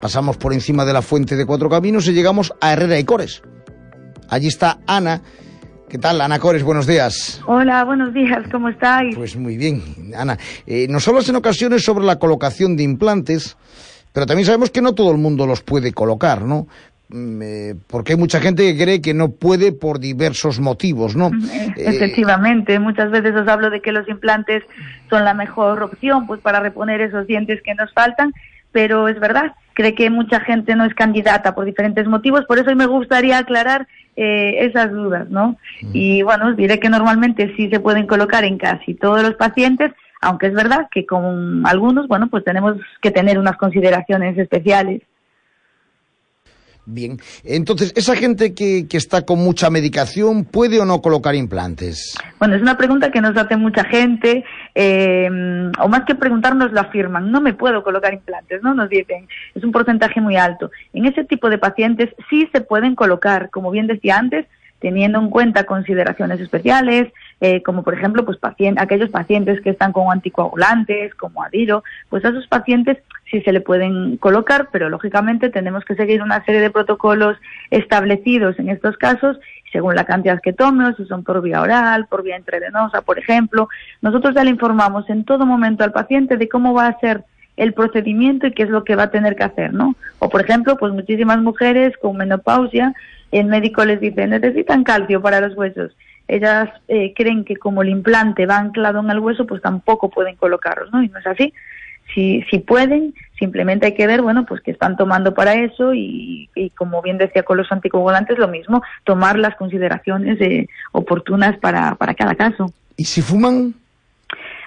Pasamos por encima de la fuente de Cuatro Caminos y llegamos a Herrera y Cores. Allí está Ana. ¿Qué tal, Ana Cores? Buenos días. Hola, buenos días, ¿cómo estáis? Pues muy bien, Ana. Eh, nos hablas en ocasiones sobre la colocación de implantes, pero también sabemos que no todo el mundo los puede colocar, ¿no? Mm, eh, porque hay mucha gente que cree que no puede por diversos motivos, ¿no? Eh, efectivamente, muchas veces os hablo de que los implantes son la mejor opción pues para reponer esos dientes que nos faltan, pero es verdad, cree que mucha gente no es candidata por diferentes motivos, por eso me gustaría aclarar eh, esas dudas, ¿no? Y bueno, os diré que normalmente sí se pueden colocar en casi todos los pacientes, aunque es verdad que con algunos, bueno, pues tenemos que tener unas consideraciones especiales. Bien, entonces, ¿esa gente que, que, está con mucha medicación puede o no colocar implantes? Bueno, es una pregunta que nos hace mucha gente, eh, o más que preguntarnos lo afirman, no me puedo colocar implantes, ¿no? Nos dicen, es un porcentaje muy alto. En ese tipo de pacientes sí se pueden colocar, como bien decía antes, teniendo en cuenta consideraciones especiales, eh, como por ejemplo pues aquellos pacientes que están con anticoagulantes, como Adiro, pues a esos pacientes sí se le pueden colocar, pero lógicamente tenemos que seguir una serie de protocolos establecidos en estos casos, según la cantidad que tome, si son por vía oral, por vía intravenosa, por ejemplo. Nosotros ya le informamos en todo momento al paciente de cómo va a ser el procedimiento y qué es lo que va a tener que hacer, ¿no? O por ejemplo, pues muchísimas mujeres con menopausia, el médico les dice, necesitan calcio para los huesos. Ellas eh, creen que como el implante va anclado en el hueso, pues tampoco pueden colocarlos, ¿no? Y no es así. Si, si pueden, simplemente hay que ver, bueno, pues que están tomando para eso y, y como bien decía con los anticoagulantes, lo mismo, tomar las consideraciones eh, oportunas para, para cada caso. ¿Y si fuman?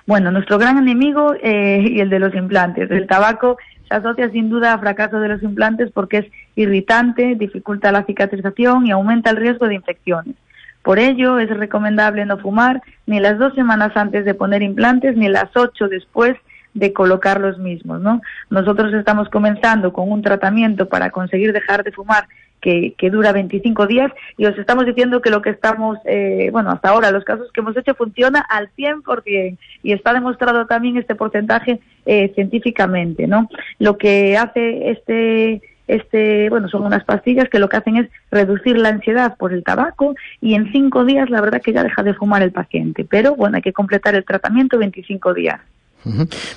Bueno, nuestro gran enemigo eh, y el de los implantes. El tabaco se asocia sin duda a fracaso de los implantes porque es irritante, dificulta la cicatrización y aumenta el riesgo de infecciones. Por ello, es recomendable no fumar ni las dos semanas antes de poner implantes ni las ocho después de colocar los mismos, ¿no? Nosotros estamos comenzando con un tratamiento para conseguir dejar de fumar que, que, dura 25 días y os estamos diciendo que lo que estamos, eh, bueno, hasta ahora los casos que hemos hecho funciona al 100% y está demostrado también este porcentaje eh, científicamente, ¿no? Lo que hace este este, bueno, son unas pastillas que lo que hacen es reducir la ansiedad por el tabaco y en cinco días la verdad que ya deja de fumar el paciente, pero bueno, hay que completar el tratamiento 25 días.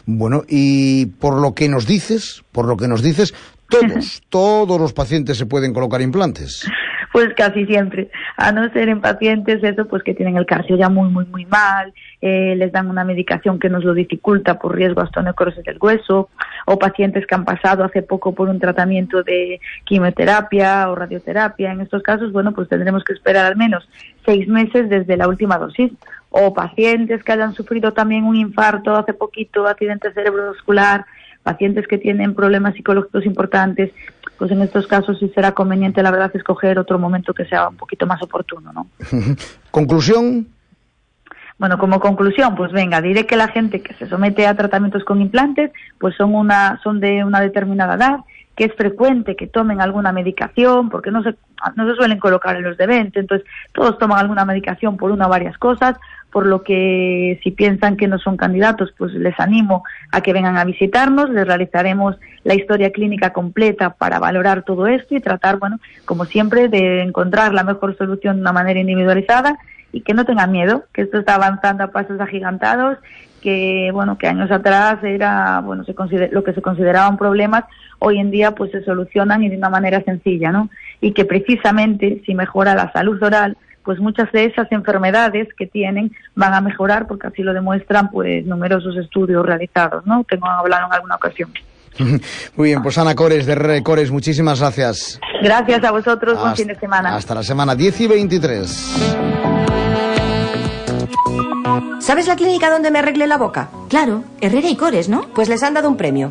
Bueno, y por lo que nos dices, por lo que nos dices, todos, todos los pacientes se pueden colocar implantes. Pues casi siempre, a no ser en pacientes eso, pues que tienen el calcio ya muy, muy, muy mal, eh, les dan una medicación que nos lo dificulta por riesgo a osteonecrosis del hueso, o pacientes que han pasado hace poco por un tratamiento de quimioterapia o radioterapia. En estos casos, bueno, pues tendremos que esperar al menos seis meses desde la última dosis o pacientes que hayan sufrido también un infarto hace poquito, accidente cerebrovascular, pacientes que tienen problemas psicológicos importantes, pues en estos casos sí será conveniente, la verdad, escoger otro momento que sea un poquito más oportuno, ¿no? ¿Conclusión? Bueno, como conclusión, pues venga, diré que la gente que se somete a tratamientos con implantes, pues son una, son de una determinada edad, que es frecuente que tomen alguna medicación, porque no se, no se suelen colocar en los de 20, entonces todos toman alguna medicación por una o varias cosas, por lo que si piensan que no son candidatos, pues les animo a que vengan a visitarnos, les realizaremos la historia clínica completa para valorar todo esto y tratar, bueno, como siempre, de encontrar la mejor solución de una manera individualizada y que no tengan miedo, que esto está avanzando a pasos agigantados, que bueno, que años atrás era bueno, se lo que se consideraban problemas, hoy en día pues se solucionan y de una manera sencilla, ¿no? Y que precisamente si mejora la salud oral, pues muchas de esas enfermedades que tienen van a mejorar porque así lo demuestran pues numerosos estudios realizados, ¿no? Tengo hablado en alguna ocasión. Muy bien, pues Ana Cores de Cores, muchísimas gracias. Gracias a vosotros, buen fin de semana. Hasta la semana 10 y 23. ¿Sabes la clínica donde me arreglé la boca? Claro, Herrera y Cores, ¿no? Pues les han dado un premio.